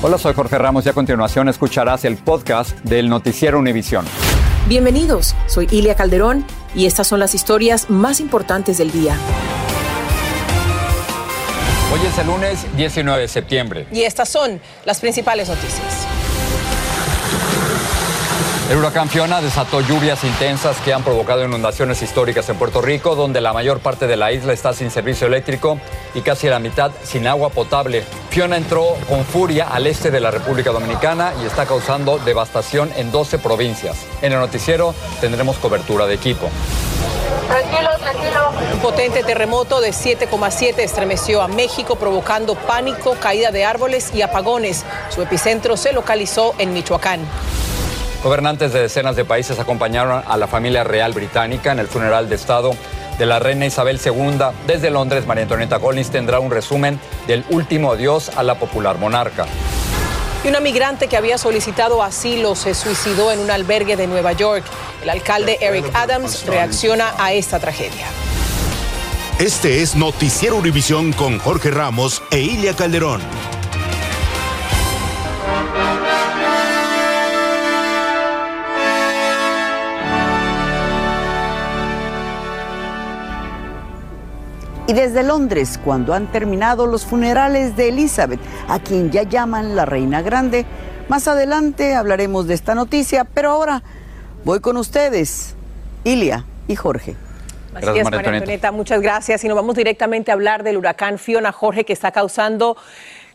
Hola, soy Jorge Ramos y a continuación escucharás el podcast del Noticiero Univisión. Bienvenidos, soy Ilia Calderón y estas son las historias más importantes del día. Hoy es el lunes 19 de septiembre. Y estas son las principales noticias. El huracán Fiona desató lluvias intensas que han provocado inundaciones históricas en Puerto Rico, donde la mayor parte de la isla está sin servicio eléctrico y casi la mitad sin agua potable. Fiona entró con furia al este de la República Dominicana y está causando devastación en 12 provincias. En el noticiero tendremos cobertura de equipo. Tranquilo, tranquilo. Un potente terremoto de 7,7 estremeció a México, provocando pánico, caída de árboles y apagones. Su epicentro se localizó en Michoacán. Gobernantes de decenas de países acompañaron a la familia real británica en el funeral de Estado de la reina Isabel II. Desde Londres, María Antonieta Collins tendrá un resumen del último adiós a la popular monarca. Y una migrante que había solicitado asilo se suicidó en un albergue de Nueva York. El alcalde Eric Adams reacciona a esta tragedia. Este es Noticiero Univisión con Jorge Ramos e Ilia Calderón. Y desde Londres, cuando han terminado los funerales de Elizabeth, a quien ya llaman la Reina Grande, más adelante hablaremos de esta noticia, pero ahora voy con ustedes, Ilia y Jorge. Así es, María Antonieta, muchas gracias. Y nos vamos directamente a hablar del huracán Fiona Jorge que está causando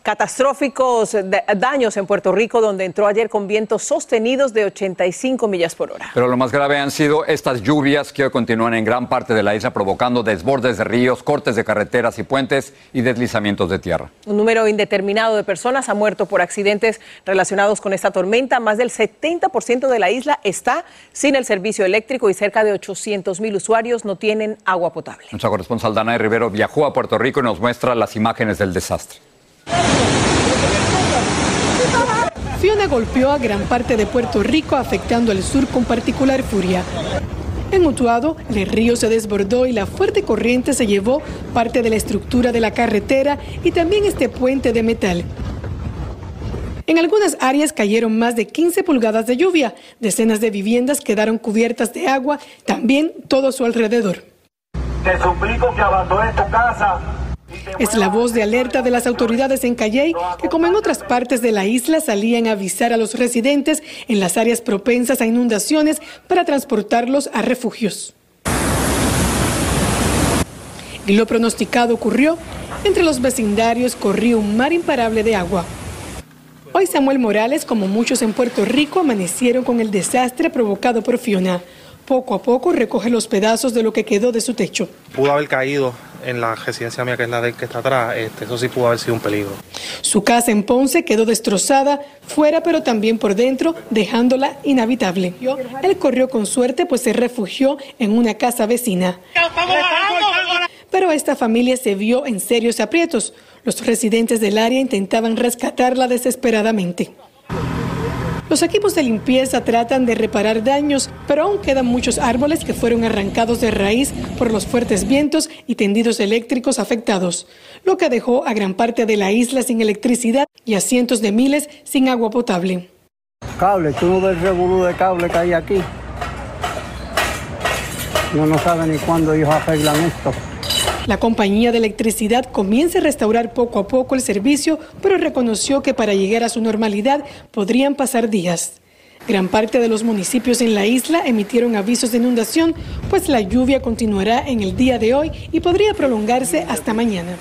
catastróficos daños en Puerto Rico, donde entró ayer con vientos sostenidos de 85 millas por hora. Pero lo más grave han sido estas lluvias que hoy continúan en gran parte de la isla, provocando desbordes de ríos, cortes de carreteras y puentes y deslizamientos de tierra. Un número indeterminado de personas ha muerto por accidentes relacionados con esta tormenta. Más del 70% de la isla está sin el servicio eléctrico y cerca de 800 mil usuarios no tienen agua potable. Nuestra corresponsal Dana Rivero viajó a Puerto Rico y nos muestra las imágenes del desastre. Fiona golpeó a gran parte de Puerto Rico, afectando al sur con particular furia. En Utuado, el río se desbordó y la fuerte corriente se llevó parte de la estructura de la carretera y también este puente de metal. En algunas áreas cayeron más de 15 pulgadas de lluvia, decenas de viviendas quedaron cubiertas de agua, también todo su alrededor. Te suplico que abandones tu casa es la voz de alerta de las autoridades en Calley, que como en otras partes de la isla salían a avisar a los residentes en las áreas propensas a inundaciones para transportarlos a refugios. Y lo pronosticado ocurrió. Entre los vecindarios corrió un mar imparable de agua. Hoy Samuel Morales, como muchos en Puerto Rico, amanecieron con el desastre provocado por Fiona. Poco a poco recoge los pedazos de lo que quedó de su techo. Pudo haber caído en la residencia mía, que es la de que está atrás, este, eso sí pudo haber sido un peligro. Su casa en Ponce quedó destrozada, fuera pero también por dentro, dejándola inhabitable. Él corrió con suerte, pues se refugió en una casa vecina. Pero esta familia se vio en serios aprietos. Los residentes del área intentaban rescatarla desesperadamente. Los equipos de limpieza tratan de reparar daños, pero aún quedan muchos árboles que fueron arrancados de raíz por los fuertes vientos y tendidos eléctricos afectados, lo que dejó a gran parte de la isla sin electricidad y a cientos de miles sin agua potable. Cable, tú no ves el de cable que hay aquí. No, no saben ni cuándo ellos arreglan esto. La compañía de electricidad comienza a restaurar poco a poco el servicio, pero reconoció que para llegar a su normalidad podrían pasar días. Gran parte de los municipios en la isla emitieron avisos de inundación, pues la lluvia continuará en el día de hoy y podría prolongarse hasta mañana.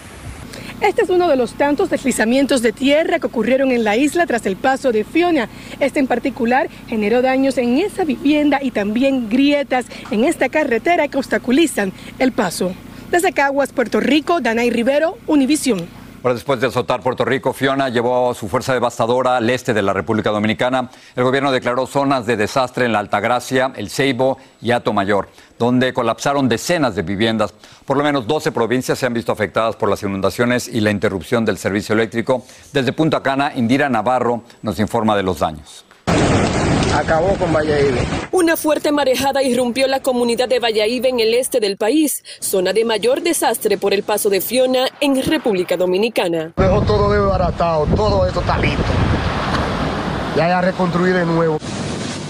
Este es uno de los tantos deslizamientos de tierra que ocurrieron en la isla tras el paso de Fiona. Este en particular generó daños en esa vivienda y también grietas en esta carretera que obstaculizan el paso. Desde Caguas, Puerto Rico, Danay Rivero, Univisión. después de azotar Puerto Rico, Fiona llevó su fuerza devastadora al este de la República Dominicana. El gobierno declaró zonas de desastre en la Altagracia, El Ceibo y Mayor, donde colapsaron decenas de viviendas. Por lo menos 12 provincias se han visto afectadas por las inundaciones y la interrupción del servicio eléctrico. Desde Punta Cana, Indira Navarro nos informa de los daños acabó con Valladolid. Una fuerte marejada irrumpió la comunidad de Valladolid en el este del país, zona de mayor desastre por el paso de Fiona en República Dominicana. Dejó todo desbaratado, todo esto está listo. ya a reconstruir de nuevo.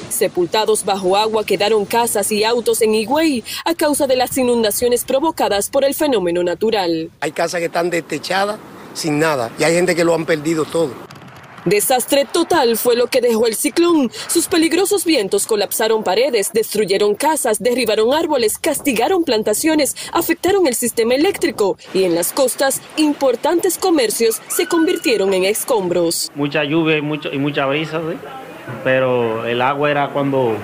Sepultados bajo agua quedaron casas y autos en Higüey a causa de las inundaciones provocadas por el fenómeno natural. Hay casas que están destechadas sin nada y hay gente que lo han perdido todo. Desastre total fue lo que dejó el ciclón. Sus peligrosos vientos colapsaron paredes, destruyeron casas, derribaron árboles, castigaron plantaciones, afectaron el sistema eléctrico y en las costas importantes comercios se convirtieron en escombros. Mucha lluvia y, mucho, y mucha brisa, pero el agua era cuando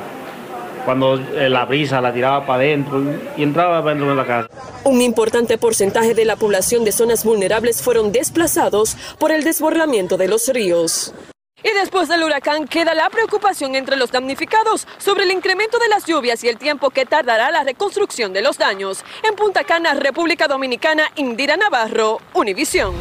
cuando la brisa la tiraba para adentro y entraba dentro de la casa. Un importante porcentaje de la población de zonas vulnerables fueron desplazados por el desbordamiento de los ríos. Y después del huracán queda la preocupación entre los damnificados sobre el incremento de las lluvias y el tiempo que tardará la reconstrucción de los daños. En Punta Cana, República Dominicana, Indira Navarro, Univisión.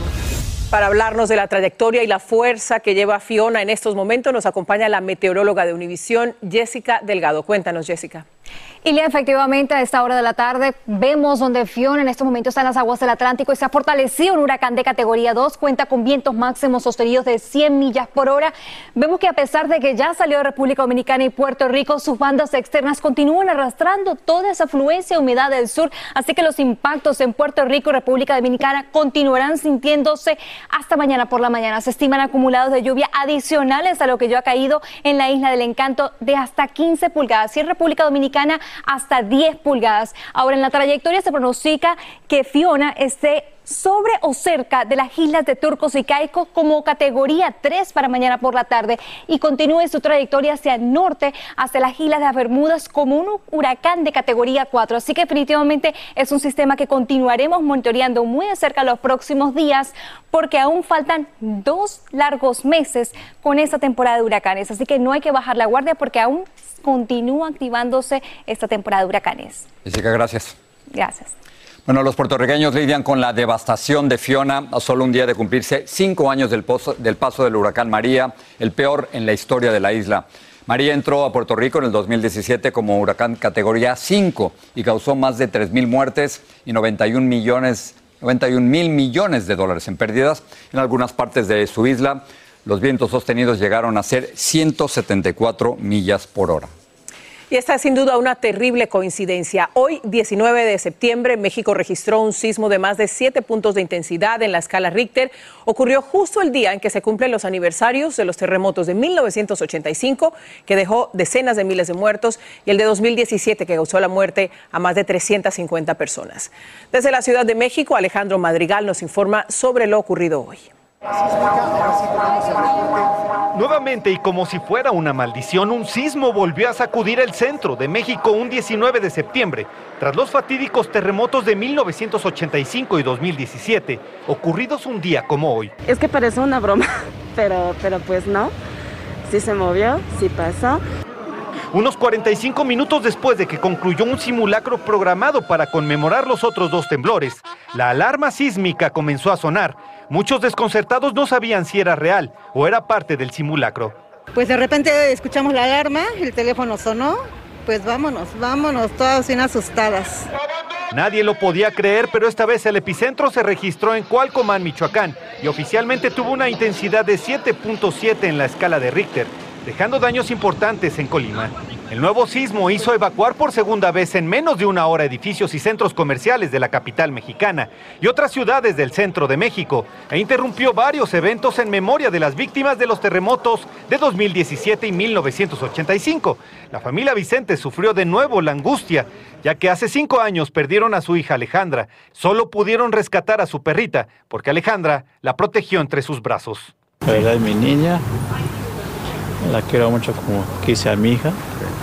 Para hablarnos de la trayectoria y la fuerza que lleva Fiona en estos momentos, nos acompaña la meteoróloga de Univisión, Jessica Delgado. Cuéntanos, Jessica. Y efectivamente a esta hora de la tarde vemos donde Fiona en estos momentos está en las aguas del Atlántico y se ha fortalecido un huracán de categoría 2, cuenta con vientos máximos sostenidos de 100 millas por hora. Vemos que a pesar de que ya salió de República Dominicana y Puerto Rico, sus bandas externas continúan arrastrando toda esa afluencia y humedad del sur, así que los impactos en Puerto Rico y República Dominicana continuarán sintiéndose hasta mañana por la mañana. Se estiman acumulados de lluvia adicionales a lo que ya ha caído en la isla del encanto de hasta 15 pulgadas. Y en República Dominicana hasta 10 pulgadas. Ahora en la trayectoria se pronostica que Fiona esté sobre o cerca de las islas de Turcos y Caicos como categoría 3 para mañana por la tarde y continúe su trayectoria hacia el norte, hacia las islas de las Bermudas como un huracán de categoría 4. Así que definitivamente es un sistema que continuaremos monitoreando muy de cerca los próximos días porque aún faltan dos largos meses con esta temporada de huracanes. Así que no hay que bajar la guardia porque aún continúa activándose esta temporada de huracanes. Jessica, gracias. Gracias. Bueno, los puertorriqueños lidian con la devastación de Fiona a solo un día de cumplirse cinco años del, del paso del huracán María, el peor en la historia de la isla. María entró a Puerto Rico en el 2017 como huracán categoría 5 y causó más de 3 mil muertes y 91 millones 91 mil millones de dólares en pérdidas en algunas partes de su isla. Los vientos sostenidos llegaron a ser 174 millas por hora. Y esta es sin duda una terrible coincidencia. Hoy, 19 de septiembre, México registró un sismo de más de 7 puntos de intensidad en la escala Richter. Ocurrió justo el día en que se cumplen los aniversarios de los terremotos de 1985, que dejó decenas de miles de muertos, y el de 2017, que causó la muerte a más de 350 personas. Desde la Ciudad de México, Alejandro Madrigal nos informa sobre lo ocurrido hoy. Nuevamente y como si fuera una maldición, un sismo volvió a sacudir el centro de México un 19 de septiembre, tras los fatídicos terremotos de 1985 y 2017, ocurridos un día como hoy. Es que parece una broma, pero, pero pues no, sí se movió, sí pasó. Unos 45 minutos después de que concluyó un simulacro programado para conmemorar los otros dos temblores, la alarma sísmica comenzó a sonar. Muchos desconcertados no sabían si era real o era parte del simulacro. Pues de repente escuchamos la alarma, el teléfono sonó, pues vámonos, vámonos, todas bien asustadas. Nadie lo podía creer, pero esta vez el epicentro se registró en Cualcomán, Michoacán, y oficialmente tuvo una intensidad de 7.7 en la escala de Richter dejando daños importantes en Colima. El nuevo sismo hizo evacuar por segunda vez en menos de una hora edificios y centros comerciales de la capital mexicana y otras ciudades del centro de México e interrumpió varios eventos en memoria de las víctimas de los terremotos de 2017 y 1985. La familia Vicente sufrió de nuevo la angustia, ya que hace cinco años perdieron a su hija Alejandra. Solo pudieron rescatar a su perrita, porque Alejandra la protegió entre sus brazos. Ella es mi niña, la quiero mucho como quise a mi hija,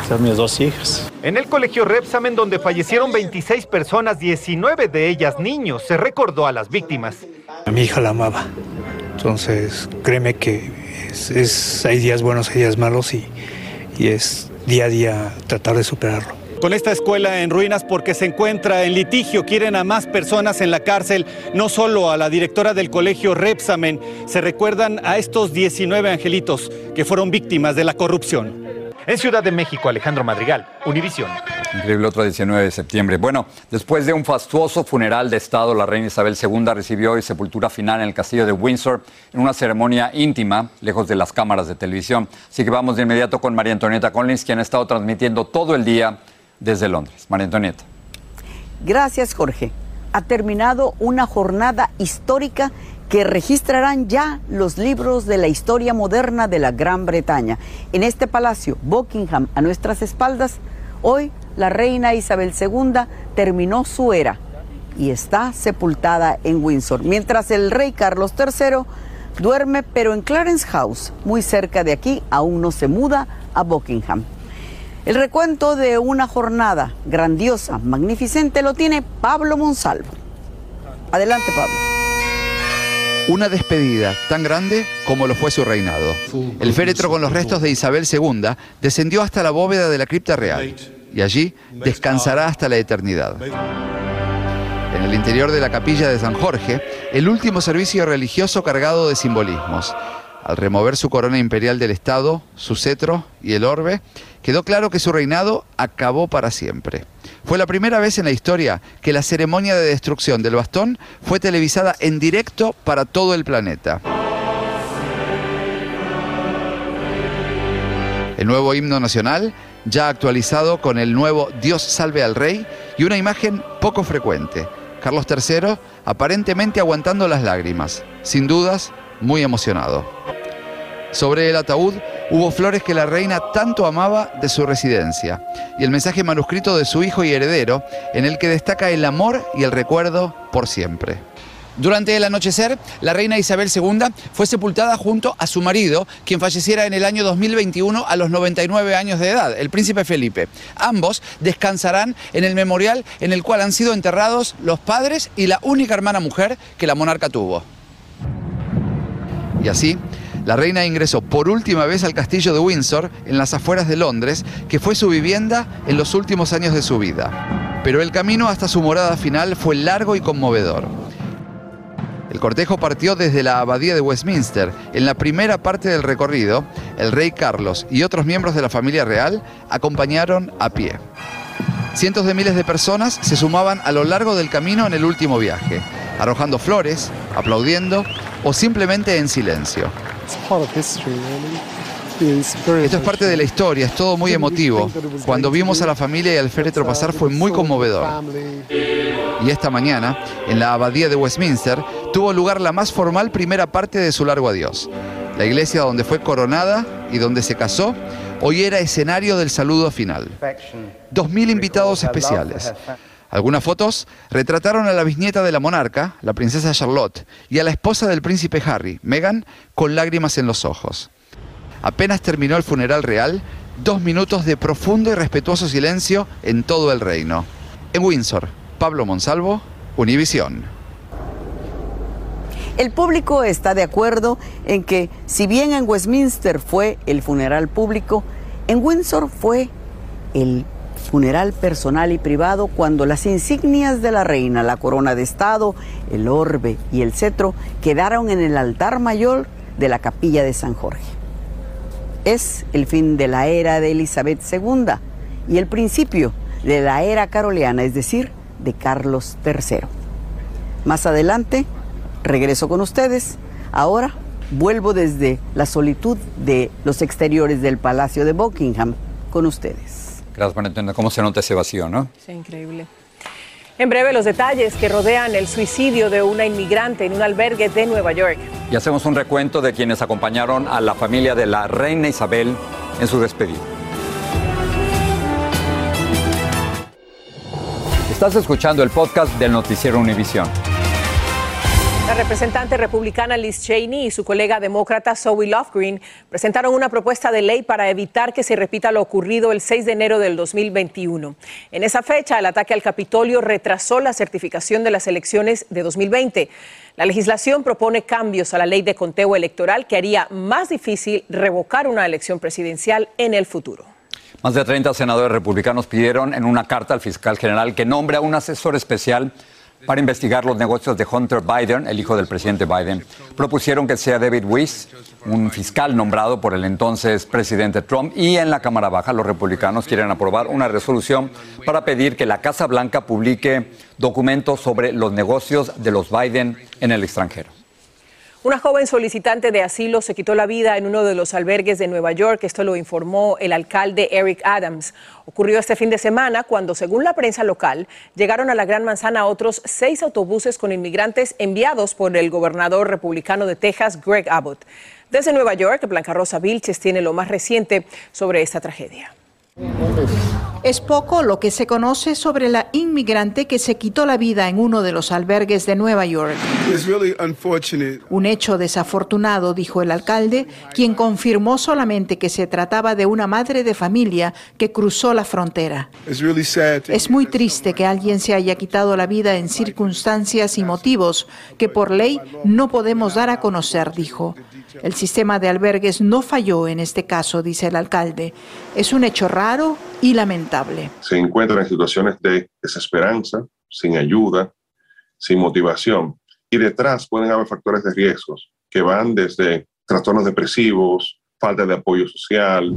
son mis dos hijas. En el colegio Repsamen, donde fallecieron 26 personas, 19 de ellas niños, se recordó a las víctimas. A mi hija la amaba. Entonces, créeme que es, hay días buenos, hay días malos y, y es día a día tratar de superarlo con esta escuela en ruinas porque se encuentra en litigio. Quieren a más personas en la cárcel, no solo a la directora del colegio Repsamen. Se recuerdan a estos 19 angelitos que fueron víctimas de la corrupción. En Ciudad de México, Alejandro Madrigal, Univisión. Increíble otro 19 de septiembre. Bueno, después de un fastuoso funeral de Estado, la reina Isabel II recibió hoy sepultura final en el castillo de Windsor en una ceremonia íntima, lejos de las cámaras de televisión. Así que vamos de inmediato con María Antonieta Collins, quien ha estado transmitiendo todo el día desde Londres. María Antonieta. Gracias, Jorge. Ha terminado una jornada histórica que registrarán ya los libros de la historia moderna de la Gran Bretaña. En este palacio, Buckingham, a nuestras espaldas, hoy la reina Isabel II terminó su era y está sepultada en Windsor, mientras el rey Carlos III duerme pero en Clarence House, muy cerca de aquí, aún no se muda a Buckingham. El recuento de una jornada grandiosa, magnificente, lo tiene Pablo Monsalvo. Adelante, Pablo. Una despedida tan grande como lo fue su reinado. El féretro con los restos de Isabel II descendió hasta la bóveda de la cripta real y allí descansará hasta la eternidad. En el interior de la capilla de San Jorge, el último servicio religioso cargado de simbolismos. Al remover su corona imperial del Estado, su cetro y el orbe, quedó claro que su reinado acabó para siempre. Fue la primera vez en la historia que la ceremonia de destrucción del bastón fue televisada en directo para todo el planeta. El nuevo himno nacional, ya actualizado con el nuevo Dios salve al rey y una imagen poco frecuente. Carlos III aparentemente aguantando las lágrimas, sin dudas muy emocionado. Sobre el ataúd hubo flores que la reina tanto amaba de su residencia y el mensaje manuscrito de su hijo y heredero en el que destaca el amor y el recuerdo por siempre. Durante el anochecer, la reina Isabel II fue sepultada junto a su marido, quien falleciera en el año 2021 a los 99 años de edad, el príncipe Felipe. Ambos descansarán en el memorial en el cual han sido enterrados los padres y la única hermana mujer que la monarca tuvo. Y así, la reina ingresó por última vez al castillo de Windsor, en las afueras de Londres, que fue su vivienda en los últimos años de su vida. Pero el camino hasta su morada final fue largo y conmovedor. El cortejo partió desde la abadía de Westminster. En la primera parte del recorrido, el rey Carlos y otros miembros de la familia real acompañaron a pie. Cientos de miles de personas se sumaban a lo largo del camino en el último viaje, arrojando flores, aplaudiendo o simplemente en silencio. Esto es parte de la historia, es todo muy emotivo. Cuando vimos a la familia y al féretro pasar fue muy conmovedor. Y esta mañana, en la abadía de Westminster, tuvo lugar la más formal primera parte de su largo adiós. La iglesia donde fue coronada y donde se casó, hoy era escenario del saludo final. Dos mil invitados especiales. Algunas fotos retrataron a la bisnieta de la monarca, la princesa Charlotte, y a la esposa del príncipe Harry, Meghan, con lágrimas en los ojos. Apenas terminó el funeral real, dos minutos de profundo y respetuoso silencio en todo el reino. En Windsor, Pablo Monsalvo, Univisión. El público está de acuerdo en que, si bien en Westminster fue el funeral público, en Windsor fue el funeral personal y privado cuando las insignias de la reina, la corona de Estado, el orbe y el cetro quedaron en el altar mayor de la capilla de San Jorge es el fin de la era de Elizabeth II y el principio de la era caroleana, es decir, de Carlos III. Más adelante, regreso con ustedes. Ahora vuelvo desde la solitud de los exteriores del Palacio de Buckingham con ustedes. Gracias por entender cómo se nota ese vacío, ¿no? Sí, increíble. En breve, los detalles que rodean el suicidio de una inmigrante en un albergue de Nueva York. Y hacemos un recuento de quienes acompañaron a la familia de la reina Isabel en su despedida. Estás escuchando el podcast del noticiero Univisión. La representante republicana Liz Cheney y su colega demócrata Zoe Lofgren presentaron una propuesta de ley para evitar que se repita lo ocurrido el 6 de enero del 2021. En esa fecha, el ataque al Capitolio retrasó la certificación de las elecciones de 2020. La legislación propone cambios a la ley de conteo electoral que haría más difícil revocar una elección presidencial en el futuro. Más de 30 senadores republicanos pidieron en una carta al fiscal general que nombre a un asesor especial para investigar los negocios de Hunter Biden, el hijo del presidente Biden. Propusieron que sea David Weiss, un fiscal nombrado por el entonces presidente Trump, y en la Cámara Baja los republicanos quieren aprobar una resolución para pedir que la Casa Blanca publique documentos sobre los negocios de los Biden en el extranjero. Una joven solicitante de asilo se quitó la vida en uno de los albergues de Nueva York. Esto lo informó el alcalde Eric Adams. Ocurrió este fin de semana cuando, según la prensa local, llegaron a la Gran Manzana otros seis autobuses con inmigrantes enviados por el gobernador republicano de Texas, Greg Abbott. Desde Nueva York, Blanca Rosa Vilches tiene lo más reciente sobre esta tragedia. Es poco lo que se conoce sobre la inmigrante que se quitó la vida en uno de los albergues de Nueva York. Un hecho desafortunado, dijo el alcalde, quien confirmó solamente que se trataba de una madre de familia que cruzó la frontera. Es muy triste que alguien se haya quitado la vida en circunstancias y motivos que por ley no podemos dar a conocer, dijo. El sistema de albergues no falló en este caso, dice el alcalde. Es un hecho raro y lamentable. Se encuentran en situaciones de desesperanza, sin ayuda, sin motivación. Y detrás pueden haber factores de riesgos que van desde trastornos depresivos, falta de apoyo social.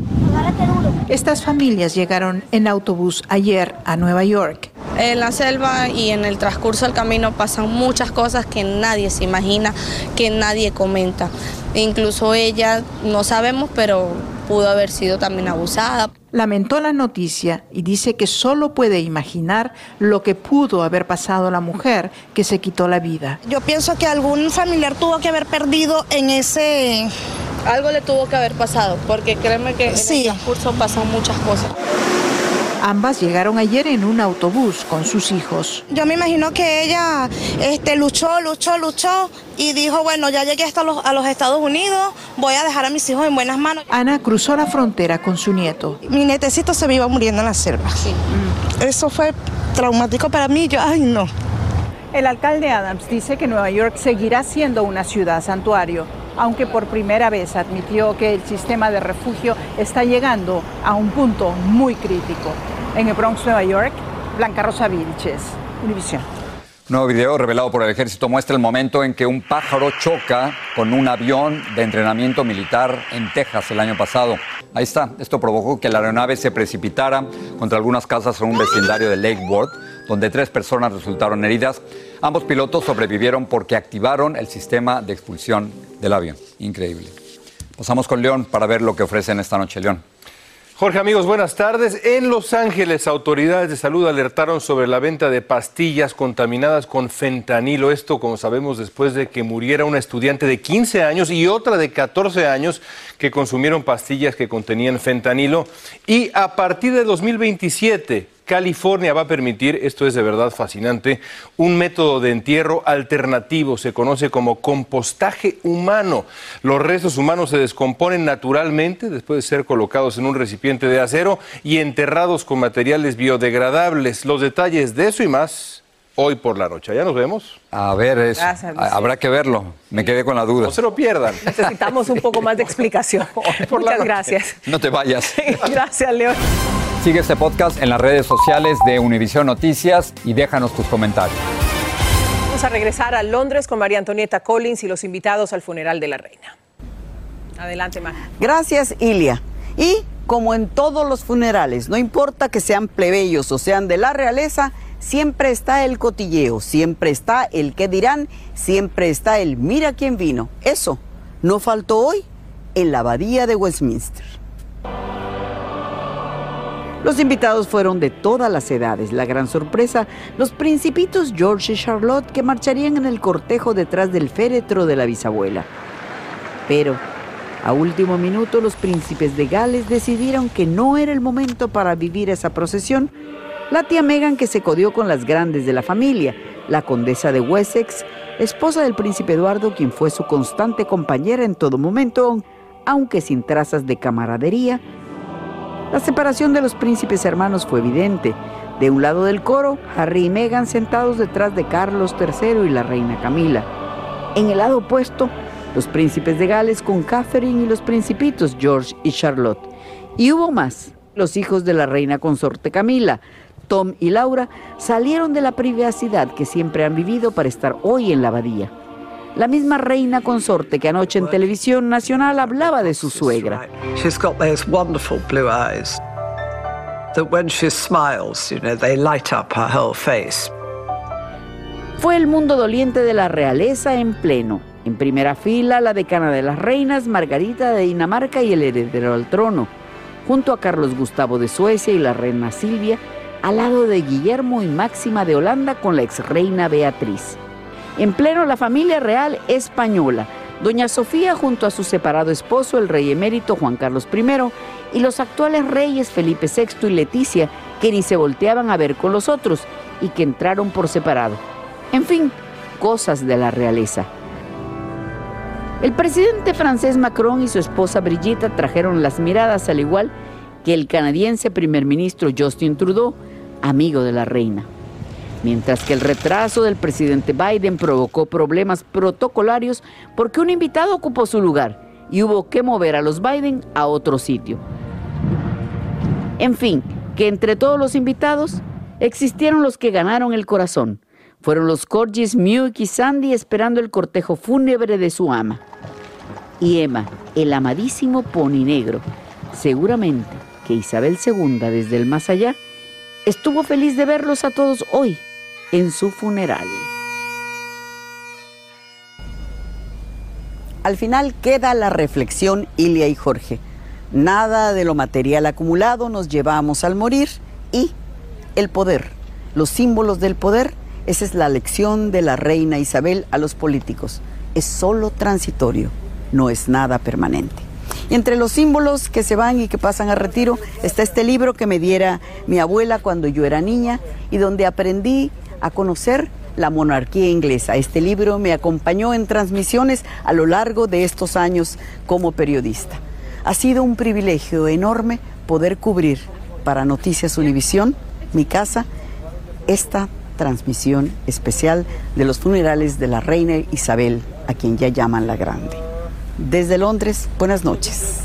Estas familias llegaron en autobús ayer a Nueva York. En la selva y en el transcurso del camino pasan muchas cosas que nadie se imagina, que nadie comenta. Incluso ella, no sabemos, pero pudo haber sido también abusada. Lamentó la noticia y dice que solo puede imaginar lo que pudo haber pasado a la mujer que se quitó la vida. Yo pienso que algún familiar tuvo que haber perdido en ese... Algo le tuvo que haber pasado, porque créeme que en el transcurso pasan muchas cosas. Ambas llegaron ayer en un autobús con sus hijos. Yo me imagino que ella este, luchó, luchó, luchó y dijo, bueno, ya llegué hasta los, a los Estados Unidos, voy a dejar a mis hijos en buenas manos. Ana cruzó la frontera con su nieto. Mi netecito se me iba muriendo en la selva. Sí. Eso fue traumático para mí, yo, ay no. El alcalde Adams dice que Nueva York seguirá siendo una ciudad santuario aunque por primera vez admitió que el sistema de refugio está llegando a un punto muy crítico. En el Bronx, Nueva York, Blanca Rosa Vilches, Univisión. Un nuevo video revelado por el ejército muestra el momento en que un pájaro choca con un avión de entrenamiento militar en Texas el año pasado. Ahí está, esto provocó que la aeronave se precipitara contra algunas casas en un vecindario de Lake Worth, donde tres personas resultaron heridas. Ambos pilotos sobrevivieron porque activaron el sistema de expulsión del avión. Increíble. Pasamos con León para ver lo que ofrecen esta noche, León. Jorge, amigos, buenas tardes. En Los Ángeles, autoridades de salud alertaron sobre la venta de pastillas contaminadas con fentanilo. Esto, como sabemos, después de que muriera una estudiante de 15 años y otra de 14 años que consumieron pastillas que contenían fentanilo. Y a partir de 2027, California va a permitir, esto es de verdad fascinante, un método de entierro alternativo, se conoce como compostaje humano. Los restos humanos se descomponen naturalmente después de ser colocados en un recipiente de acero y enterrados con materiales biodegradables. Los detalles de eso y más hoy por la noche. ¿Ya nos vemos? A ver, habrá que verlo. Me quedé con la duda. No se lo pierdan. Necesitamos un poco más de explicación. Muchas gracias. No te vayas. gracias, León. Sigue este podcast en las redes sociales de Univision Noticias y déjanos tus comentarios. Vamos a regresar a Londres con María Antonieta Collins y los invitados al funeral de la reina. Adelante, María. Gracias, Ilia. Y como en todos los funerales, no importa que sean plebeyos o sean de la realeza, siempre está el cotilleo, siempre está el que dirán, siempre está el mira quién vino. Eso no faltó hoy en la abadía de Westminster. Los invitados fueron de todas las edades. La gran sorpresa, los principitos George y Charlotte que marcharían en el cortejo detrás del féretro de la bisabuela. Pero, a último minuto, los príncipes de Gales decidieron que no era el momento para vivir esa procesión. La tía Megan que se codió con las grandes de la familia, la condesa de Wessex, esposa del príncipe Eduardo, quien fue su constante compañera en todo momento, aunque sin trazas de camaradería, la separación de los príncipes hermanos fue evidente. De un lado del coro, Harry y Meghan sentados detrás de Carlos III y la reina Camila. En el lado opuesto, los príncipes de Gales con Catherine y los principitos George y Charlotte. Y hubo más, los hijos de la reina consorte Camila, Tom y Laura salieron de la privacidad que siempre han vivido para estar hoy en la abadía. La misma reina consorte que anoche en televisión nacional hablaba de su suegra. She's got those wonderful blue eyes that when she smiles, you know, they light up her whole face. Fue el mundo doliente de la realeza en pleno. En primera fila, la decana de las reinas, Margarita de Dinamarca y el heredero al trono, junto a Carlos Gustavo de Suecia y la reina Silvia, al lado de Guillermo y Máxima de Holanda con la ex reina Beatriz. En pleno la familia real española, doña Sofía junto a su separado esposo, el rey emérito Juan Carlos I, y los actuales reyes Felipe VI y Leticia, que ni se volteaban a ver con los otros y que entraron por separado. En fin, cosas de la realeza. El presidente francés Macron y su esposa Brigitte trajeron las miradas al igual que el canadiense primer ministro Justin Trudeau, amigo de la reina mientras que el retraso del presidente Biden provocó problemas protocolarios porque un invitado ocupó su lugar y hubo que mover a los Biden a otro sitio. En fin, que entre todos los invitados existieron los que ganaron el corazón. Fueron los corgis Mew y Sandy esperando el cortejo fúnebre de su ama. Y Emma, el amadísimo pony negro. Seguramente que Isabel II desde el más allá estuvo feliz de verlos a todos hoy en su funeral. Al final queda la reflexión Ilia y Jorge. Nada de lo material acumulado nos llevamos al morir y el poder, los símbolos del poder, esa es la lección de la reina Isabel a los políticos. Es solo transitorio, no es nada permanente. Y entre los símbolos que se van y que pasan a retiro está este libro que me diera mi abuela cuando yo era niña y donde aprendí a conocer la monarquía inglesa. Este libro me acompañó en transmisiones a lo largo de estos años como periodista. Ha sido un privilegio enorme poder cubrir para Noticias Univisión, mi casa, esta transmisión especial de los funerales de la reina Isabel, a quien ya llaman la Grande. Desde Londres, buenas noches.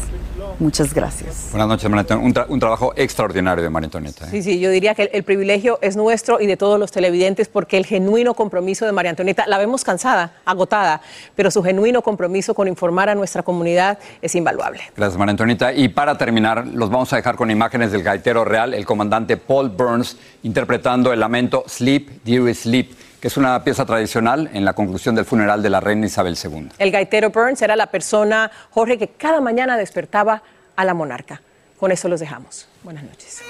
Muchas gracias. Buenas noches, María un, un, trabajo extraordinario de María Antonieta. ¿eh? Sí, sí, yo diría que el, el, privilegio es nuestro y de todos los televidentes porque el genuino compromiso de María Antonieta, la vemos cansada, agotada, pero su genuino compromiso con informar a nuestra comunidad es invaluable. Gracias, María Antonieta. Y para terminar, los vamos a dejar con imágenes del gaitero real, el comandante Paul Burns, interpretando el lamento Sleep, Dear Sleep que es una pieza tradicional en la conclusión del funeral de la reina Isabel II. El gaitero Burns era la persona, Jorge, que cada mañana despertaba a la monarca. Con eso los dejamos. Buenas noches.